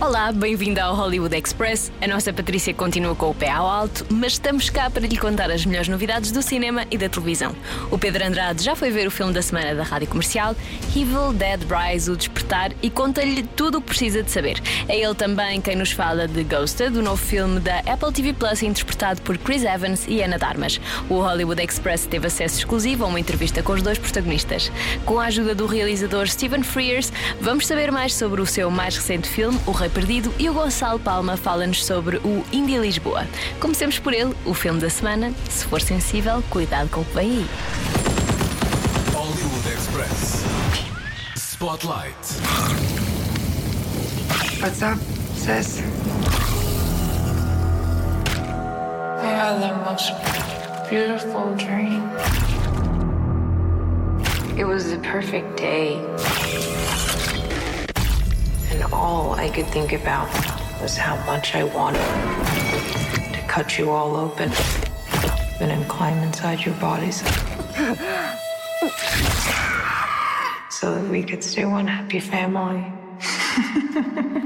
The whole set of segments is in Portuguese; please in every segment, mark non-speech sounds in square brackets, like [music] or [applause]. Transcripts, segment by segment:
Olá, bem-vindo ao Hollywood Express. A nossa Patrícia continua com o pé ao alto, mas estamos cá para lhe contar as melhores novidades do cinema e da televisão. O Pedro Andrade já foi ver o filme da semana da rádio comercial, Evil Dead Rise O Despertar, e conta-lhe tudo o que precisa de saber. É ele também quem nos fala de Ghosted, o novo filme da Apple TV Plus, interpretado por Chris Evans e Ana Darmas. O Hollywood Express teve acesso exclusivo a uma entrevista com os dois protagonistas. Com a ajuda do realizador Stephen Frears, vamos saber mais sobre o seu mais recente filme, O Rei Perdido, e o Gonçalo Palma fala-nos sobre o Indie Lisboa. Comecemos por ele, o filme da semana. Se for sensível, cuidado com o que vem aí. Hollywood Express. Spotlight. What's up, sis? I had the most beautiful dream. It was the perfect day. And all I could think about was how much I wanted to cut you all open and then climb inside your bodies. so that we could stay one happy family.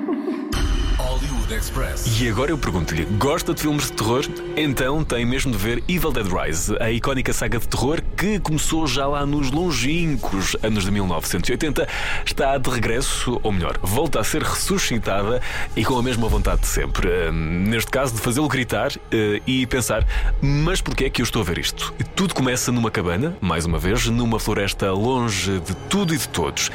[laughs] Express. E agora eu pergunto-lhe: gosta de filmes de terror? Então tem mesmo de ver Evil Dead Rise, a icónica saga de terror que começou já lá nos longínquos anos de 1980. Está de regresso, ou melhor, volta a ser ressuscitada e com a mesma vontade de sempre. Hum, Neste caso, de fazê-lo gritar eh, e pensar: mas porquê é que eu estou a ver isto? Tudo começa numa cabana, mais uma vez, numa floresta longe de tudo e de todos.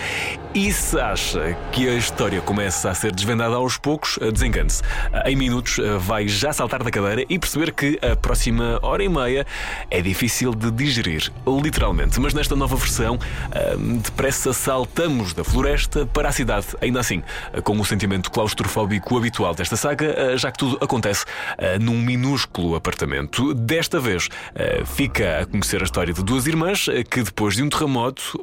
E se acha que a história começa a ser desvendada aos poucos, eh, desengane-se. Em minutos eh, vai já saltar da cadeira e perceber que a próxima hora e meia é difícil de digerir, literalmente. Mas nesta nova versão, eh, depressa saltamos da floresta para a cidade, ainda assim, com o sentimento claustrofóbico habitual desta saga, já que tudo acontece num minúsculo apartamento. Desta vez, fica a conhecer a história de duas irmãs que, depois de um terremoto,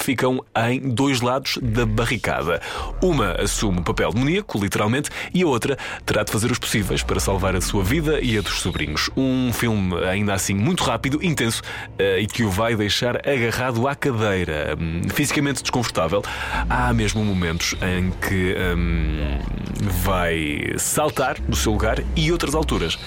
ficam em dois lados da barricada. Uma assume o papel demoníaco, literalmente, e a outra terá de fazer os possíveis para salvar a sua vida e a dos sobrinhos. Um filme ainda assim muito rápido, intenso eh, e que o vai deixar agarrado à cadeira, hum, fisicamente desconfortável. Há mesmo momentos em que hum, vai saltar do seu lugar e outras alturas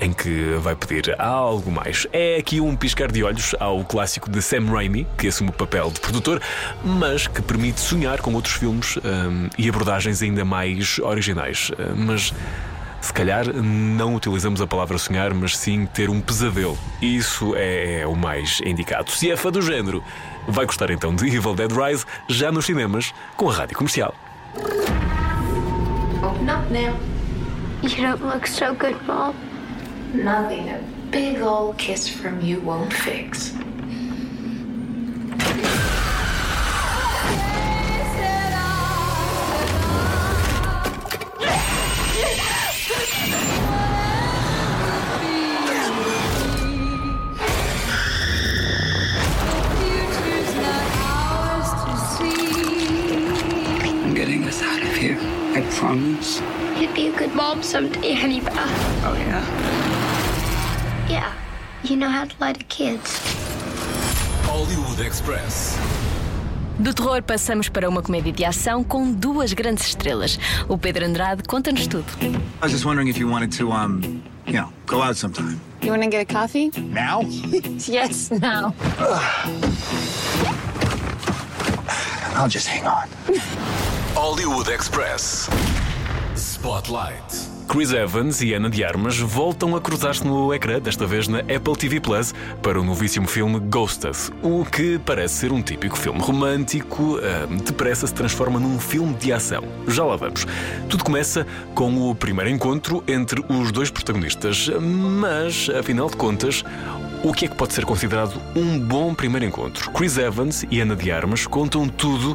em que vai pedir algo mais. É aqui um piscar de olhos ao clássico de Sam Raimi, que assume o papel de produtor, mas que permite sonhar com outros filmes hum, e abordagens ainda mais originais. Uh, Mas se calhar não utilizamos a palavra sonhar, mas sim ter um pesadelo. Isso é o mais indicado. Se é fã do género, vai gostar então de Evil Dead Rise já nos cinemas com a rádio comercial. Open up now. You don't look so good, Mom. Nothing a big old kiss from you won't fix. Someday, Honeybah. Oh, yeah? Yeah. You know how to lie to kids. Hollywood Express. Do terror passamos para uma comédia de ação com duas grandes estrelas. O Pedro Andrade conta-nos tudo. I was just wondering if you wanted to, um, you know, go out sometime. You want to get a coffee? Now? [laughs] Yes, now. I'll just hang on. Hollywood Express. Spotlight. Chris Evans e Ana de Armas voltam a cruzar-se no ecrã, desta vez na Apple TV Plus, para o novíssimo filme Ghosted, o que parece ser um típico filme romântico, ah, depressa se transforma num filme de ação. Já lá vamos. Tudo começa com o primeiro encontro entre os dois protagonistas, mas, afinal de contas, o que é que pode ser considerado um bom primeiro encontro? Chris Evans e Ana de Armas contam tudo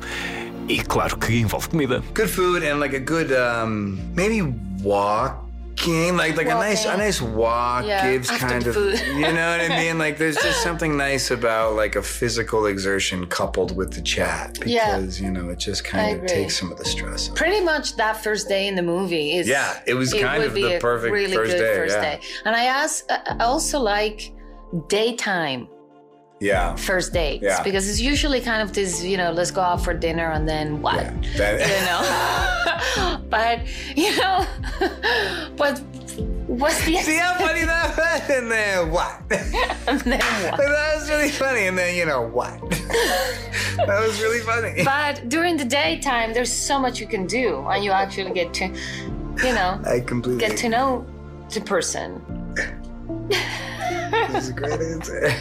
e, claro, que envolve comida. Good food and like a good, um, maybe walking, like like a nice a nice walk Yeah, gives kind of you know what I [laughs] mean. Like there's just something nice about like a physical exertion coupled with the chat Yeah. because you know it just kind of takes some of the stress. Pretty much that first day in the movie is. Yeah, it was kind would of the perfect really first good day, first yeah. day. And I ask, I also like daytime Yeah, first dates Yeah. because it's usually kind of this, you know, let's go out for dinner and then what, yeah. That- you know. [laughs] but you know, but what's the See how funny [laughs] that was? And then what? [laughs] and then what? that was really funny. And then you know what? that was really funny. But during the daytime, there's so much you can do, and you actually get to, you know, I completely. get to know the person. That's a great answer.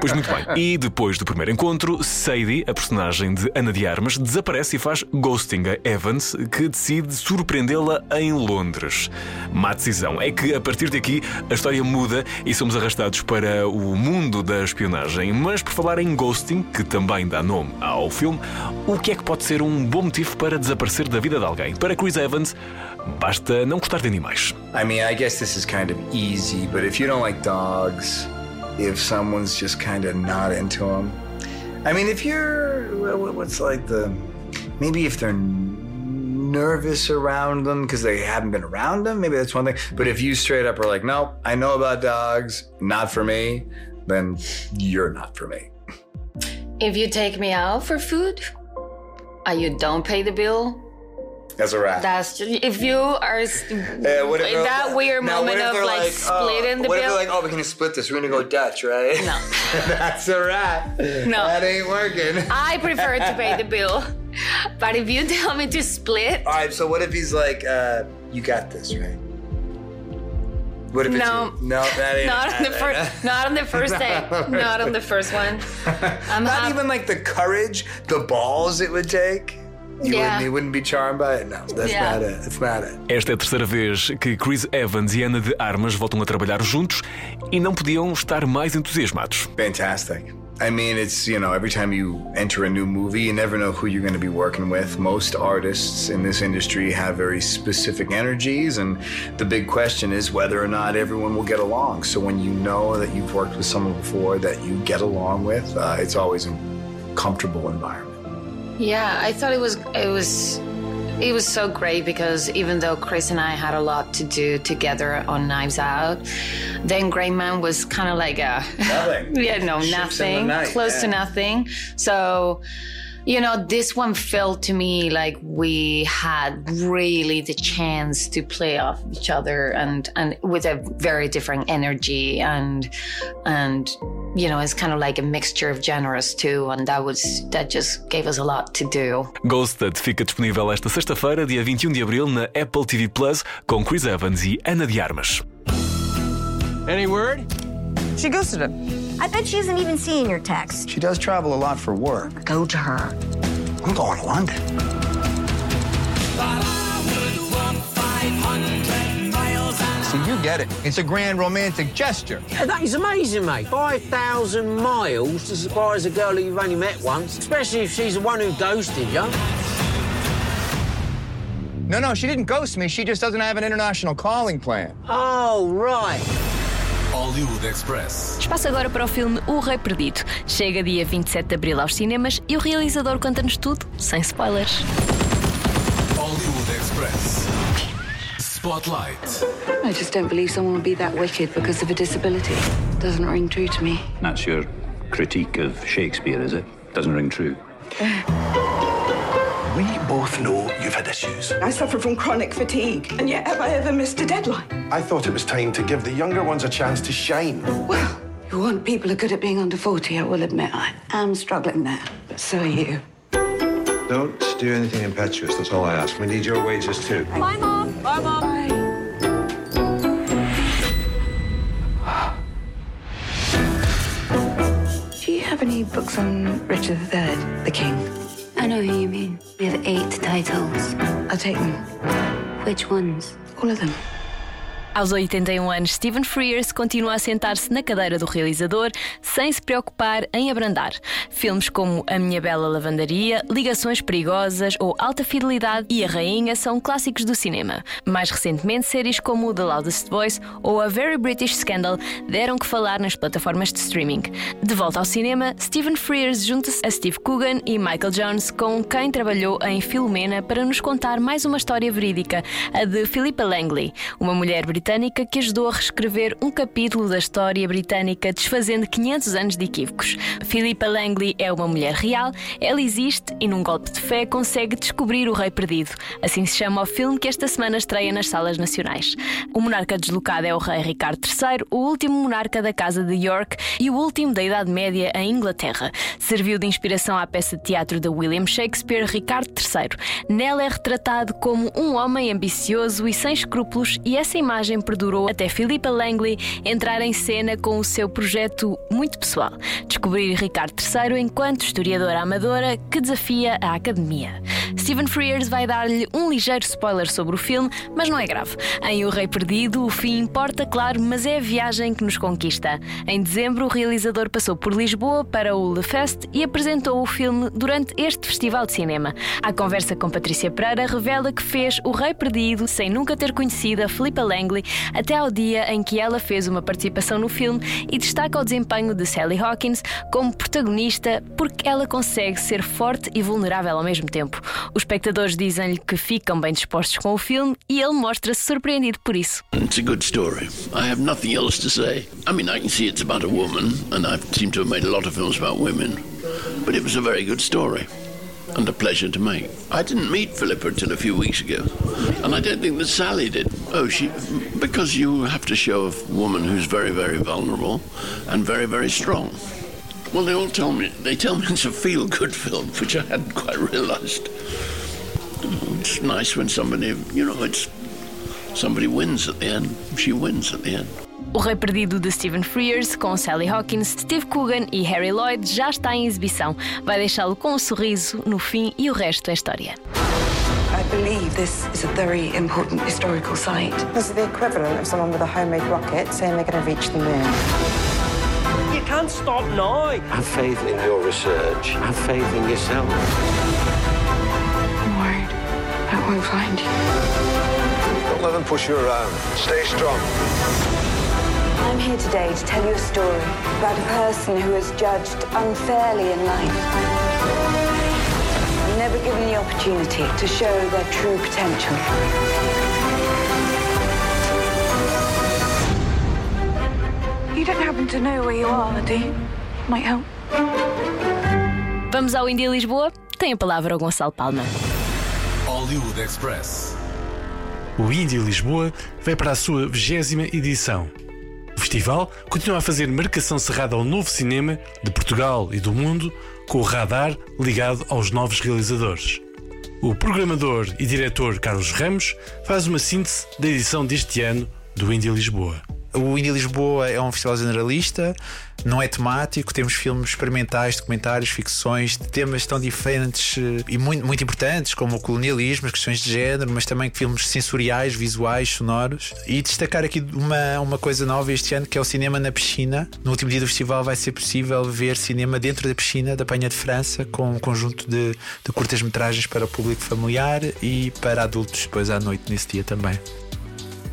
Pois muito bem. E depois do primeiro encontro, Sadie, a personagem de Ana de Armas, desaparece e faz ghosting a Evans, que decide surpreendê-la em Londres. Má decisão. É que a partir daqui a história muda e somos arrastados para o mundo da espionagem. Mas por falar em ghosting, que também dá nome ao filme, o que é que pode ser um bom motivo para desaparecer da vida de alguém? Para Chris Evans, basta não gostar de animais. I mean, I guess this is kind of easy, but if you don't like dogs, if someone's just kind of not into them, I mean, if you're, wha- wha- what's like the, maybe if they're nervous around them because they haven't been around them, maybe that's one thing. But if you straight up are like, nope, I know about dogs, not for me, then you're not for me. If you take me out for food, and you don't pay the bill, That's a wrap. that's just, if you are Yeah, what if in that weird now, what moment if of like, oh, splitting the what if bill. they're like, oh, we're gonna split this. We're gonna go Dutch, right? No. [laughs] That's a wrap. No. That ain't working. I prefer to pay the bill. But if you tell me to split, All right, so what if he's like, uh, you got this, right? What if No. it's no, that ain't not on the first, not on the first [laughs] day, not on the first one. [laughs] I'm Not even like the courage, the balls it would take. You, Yeah. wouldn't, you wouldn't be charmed by it. No, that's Yeah. not it. That's not it. Esta é a terceira vez que Chris Evans e Ana de Armas voltam a trabalhar juntos e não podiam estar mais entusiasmados. Fantastic. I mean, it's, you know, every time you enter a new movie, you never know who you're going to be working with. Most artists in this industry have very specific energies, and the big question is whether or not everyone will get along. So when you know that you've worked with someone before that you get along with, uh, it's always a comfortable environment. Yeah, I thought it was it was it was so great because even though Chris and I had a lot to do together on Knives Out, then Grey Man was kind of like a Nothing. [laughs] yeah no Ships nothing night, close to nothing. So you know this one felt to me like we had really the chance to play off each other and and with a very different energy and and you know it's kind of like a mixture of genres too and that was that just gave us a lot to do Ghosted fica disponível esta sexta-feira, dia 21 um de abril, na Apple TV Plus, com Chris Evans e Ana de Armas. Any word? She ghosted him. I bet she isn't even seeing your text. She does travel a lot for work. Go to her. I'm going to London. So you get it. It's a grand romantic gesture. That is amazing, mate. 5,000 miles to surprise a girl who you've only met once, especially if she's the one who ghosted you. No, no, she didn't ghost me. She just doesn't have an international calling plan. Oh, right. Hollywood Express. Espaço agora para o filme O Rei Perdido. Chega dia 27 de abril aos cinemas e o realizador conta-nos tudo, sem spoilers. Spotlight. I just don't believe someone would be that wicked because of a disability. Doesn't ring true to me. That's your critique of Shakespeare, is it? Doesn't ring true. We both know you've had issues. I suffer from chronic fatigue, and yet have I ever missed a deadline? I thought it was time to give the younger ones a chance to shine. Well, you want people who are good at being under 40, I will admit I am struggling there. But so are you. Don't do anything impetuous, that's all I ask. We need your wages too. Bye, Mom. Bye, Mom. Any books on Richard III, the King? I know who you mean. We have eight titles. I'll take them. Which ones? All of them. Aos 81 anos, Stephen Frears continua a sentar-se na cadeira do realizador sem se preocupar em abrandar. Filmes como A Minha Bela Lavandaria, Ligações Perigosas ou Alta Fidelidade e A Rainha são clássicos do cinema. Mais recentemente, séries como The Loudest Voice ou A Very British Scandal deram que falar nas plataformas de streaming. De volta ao cinema, Stephen Frears junta-se a Steve Coogan e Michael Jones, com quem trabalhou em Filomena para nos contar mais uma história verídica, a de Philippa Langley, uma mulher britânica britânica que ajudou a reescrever um capítulo da história britânica, desfazendo 500 anos de equívocos. Philippa Langley é uma mulher real, ela existe e, num golpe de fé, consegue descobrir o rei perdido. Assim se chama o filme que esta semana estreia nas salas nacionais. O monarca deslocado é o rei Ricardo III, o último monarca da Casa de York e o último da Idade Média em Inglaterra. Serviu de inspiração à peça de teatro de William Shakespeare, Ricardo III. Nela é retratado como um homem ambicioso e sem escrúpulos, e essa imagem perdurou até Philippa Langley entrar em cena com o seu projeto muito pessoal, descobrir Ricardo III enquanto historiadora amadora que desafia a academia. Stephen Frears vai dar-lhe um ligeiro spoiler sobre o filme, mas não é grave. Em O Rei Perdido, o fim importa, claro, mas é a viagem que nos conquista. Em dezembro, o realizador passou por Lisboa para o Le Fest e apresentou o filme durante este festival de cinema. A conversa com Patrícia Pereira revela que fez O Rei Perdido sem nunca ter conhecido a Philippa Langley até ao dia em que ela fez uma participação no filme e destaca o desempenho de Sally Hawkins como protagonista porque ela consegue ser forte e vulnerável ao mesmo tempo. Os espectadores dizem-lhe que ficam bem dispostos com o filme e ele mostra-se surpreendido por isso. It's a good story. I have nothing else to say. I mean, I can see it's about a woman, and I've seemed to have made a lot of films about women, but it was a very good story. And a pleasure to make. I didn't meet Philippa until a few weeks ago, and I don't think that Sally did. Oh, she, because you have to show a woman who's very, very vulnerable and very, very strong. Well, they all tell me they tell me [laughs] it's a feel-good film, which I hadn't quite realised. It's nice when somebody, you know, it's somebody wins at the end. She wins at the end. O Rei Perdido de Stephen Frears, com Sally Hawkins, Steve Coogan e Harry Lloyd, já está em exibição. Vai deixá-lo com um sorriso no fim e o resto é história. I believe this is a very important historical site. This is the equivalent of someone with a homemade rocket saying they're going to reach the moon. You can't stop now. Have faith in your research. Have faith in yourself. I'm worried I won't find you. Don't let them push you around. Stay strong. I'm here today to tell you a story about a person who was judged unfairly in life. And never given the opportunity to show their true potential. You don't happen to know where you are, do you? Might help. Vamos ao India Lisboa? Tem a palavra o Gonçalo Palma. Hollywood Express. O Indy Lisboa vai para a sua vigésima edição. O festival continua a fazer marcação cerrada ao novo cinema de Portugal e do mundo, com o radar ligado aos novos realizadores. O programador e diretor Carlos Ramos faz uma síntese da edição deste ano do Indy Lisboa. O Indie Lisboa é um festival generalista, não é temático, temos filmes experimentais, documentários, ficções, temas tão diferentes eh, e muito, muito importantes, como o colonialismo, as questões de género, mas também filmes sensoriais, visuais, sonoros. E destacar aqui uma, uma coisa nova este ano, que é o cinema na piscina. No último dia do festival vai ser possível ver cinema dentro da piscina da Penha de França, com um conjunto de, de curtas-metragens para o público familiar e para adultos depois à noite nesse dia também.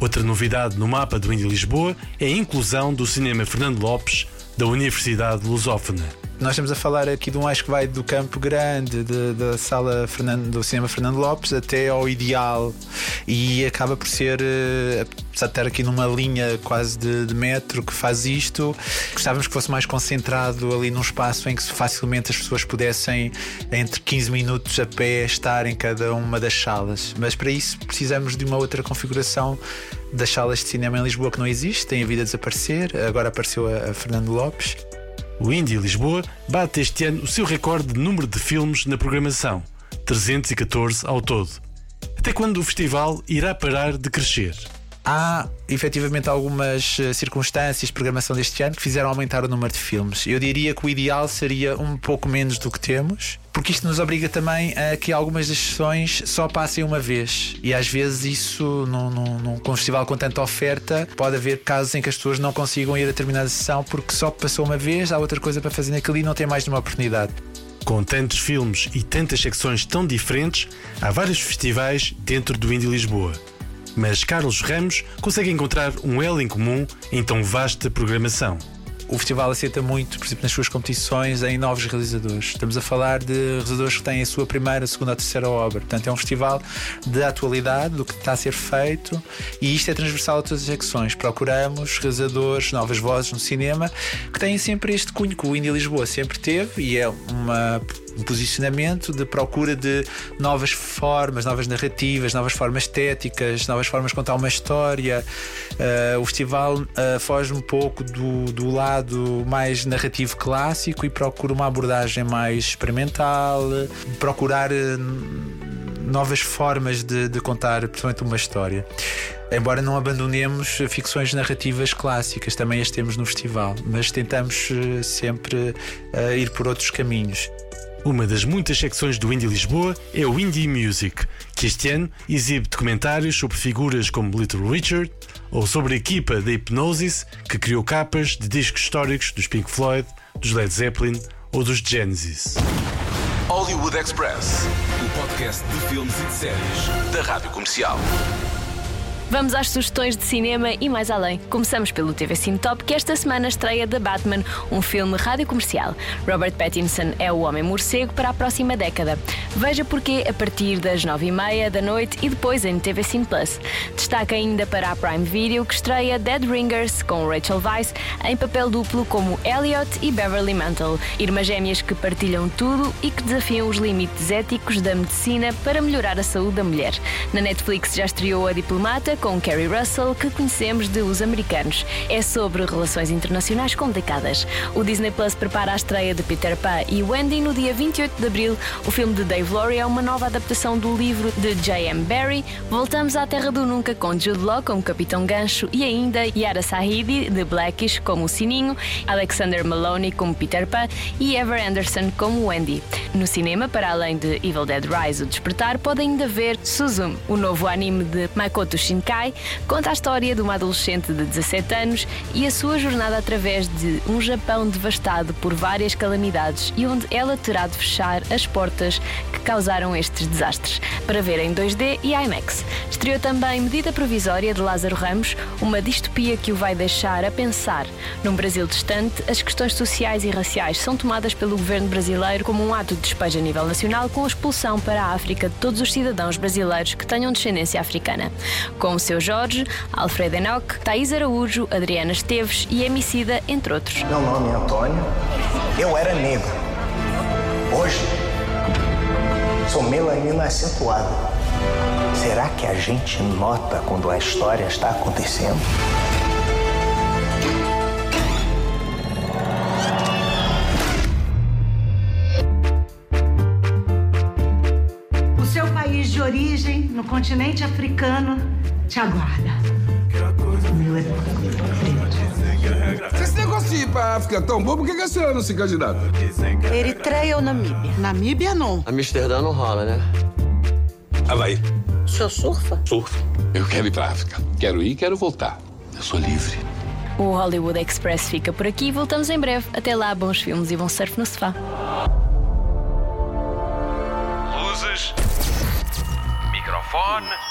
Outra novidade no mapa do Indy Lisboa é a inclusão do cinema Fernando Lopes da Universidade Lusófona. Nós estamos a falar aqui de um eixo que vai do Campo Grande, de, da sala Fernando, do cinema Fernando Lopes, até ao Ideal e acaba por ser, eh, apesar de estar aqui numa linha quase de, de, metro que faz isto, gostávamos que fosse mais concentrado ali num espaço em que facilmente as pessoas pudessem, entre 15 minutos a pé, estar em cada uma das salas. Mas para isso precisamos de uma outra configuração das salas de cinema em Lisboa que não existe, tem havido a desaparecer, agora apareceu a, a Fernando Lopes. O Indy Lisboa bate este ano o seu recorde de número de filmes na programação, 314 ao todo. Até quando o festival irá parar de crescer? Há efetivamente algumas eh, circunstâncias programação deste ano que fizeram aumentar o número de filmes. Eu diria que o ideal seria um pouco menos do que temos, porque isto nos obriga também a que algumas das sessões só passem uma vez. E às vezes isso, num, num, num um festival com tanta oferta, pode haver casos em que as pessoas não consigam ir a determinada sessão porque só passou uma vez, há outra coisa para fazer naquele e não tem mais nenhuma oportunidade. Com tantos filmes e tantas secções tão diferentes, há vários festivais dentro do Indie Lisboa. Mas Carlos Ramos consegue encontrar um elo em comum em tão vasta programação. O festival assenta muito, por exemplo, nas suas competições, em novos realizadores. Estamos a falar de realizadores que têm a sua primeira, segunda ou terceira obra. Portanto, é um festival de atualidade, do que está a ser feito, e isto é transversal a todas as secções. Procuramos realizadores, novas vozes no cinema, que têm sempre este cunho que o Indie Lisboa sempre teve, e é uma um posicionamento de procura de novas formas, novas narrativas, novas formas estéticas, novas formas de contar uma história. Uh, o festival uh, foge um pouco do, do lado mais narrativo clássico e procura uma abordagem mais experimental, procurar uh, novas formas de, de contar, principalmente uma história. Embora não abandonemos ficções narrativas clássicas, também as temos no festival, mas tentamos sempre ir por outros caminhos. Uma das muitas secções do Indie Lisboa é o Indie Music, que este ano exibe documentários sobre figuras como Little Richard ou sobre a equipa da Hypnosis que criou capas de discos históricos dos Pink Floyd, dos Led Zeppelin ou dos Genesis. Hollywood Express, o podcast de filmes e de séries da Rádio Comercial. Vamos às sugestões de cinema e mais além. Começamos pelo TV Cine Top, que esta semana estreia The Batman, um filme rádio comercial. Robert Pattinson é o homem morcego para a próxima década. Veja porquê a partir das nove e meia da noite e depois em TV Cine Plus. Destaca ainda para a Prime Video que estreia Dead Ringers com Rachel Weisz em papel duplo como Elliot e Beverly Mantle, irmãs gêmeas que partilham tudo e que desafiam os limites éticos da medicina para melhorar a saúde da mulher. Na Netflix já estreou A Diplomata com Carrie Russell, que conhecemos de Os Americanos. É sobre relações internacionais complicadas. O Disney Plus prepara a estreia de Peter Pan e Wendy no dia 28 de abril. O filme de Dave Laurie é uma nova adaptação do livro de J.M. Barrie. Voltamos à Terra do Nunca com Jude Law como Capitão Gancho e ainda Yara Sahidi de Blackish como Sininho, Alexander Maloney como Peter Pan e Ever Anderson como Wendy. No cinema, para além de Evil Dead Rise, o Despertar, pode ainda ver Suzume, o novo anime de Makoto Shinkai Conta a história de uma adolescente de 17 anos e a sua jornada através de um Japão devastado por várias calamidades e onde ela terá de fechar as portas que causaram estes desastres, para ver em 2D e IMAX. Estreou também Medida Provisória de Lázaro Ramos, uma distopia que o vai deixar a pensar. Num Brasil distante, as questões sociais e raciais são tomadas pelo governo brasileiro como um ato de despejo a nível nacional com a expulsão para a África de todos os cidadãos brasileiros que tenham descendência africana. Com seu Jorge, Alfredo Enoch, Thaís Araújo, Adriana Esteves e Emicida, entre outros. Meu nome é Antônio, eu era negro. Hoje, sou melanina acentuada. Será que a gente nota quando a história está acontecendo? O seu país de origem, no continente africano, te aguarda. Esse negócio de ir pra África é tão bom, por que, que a senhora não se candidata? Eritreia ou Namíbia? Namíbia não. Amsterdã não rola, né? Havaí. O senhor surfa? Surfa. Eu quero ir pra África. Quero ir e quero voltar. Eu sou livre. O Hollywood Express fica por aqui e voltamos em breve. Até lá, bons filmes e bom surf no sofá. Luzes. Microfone.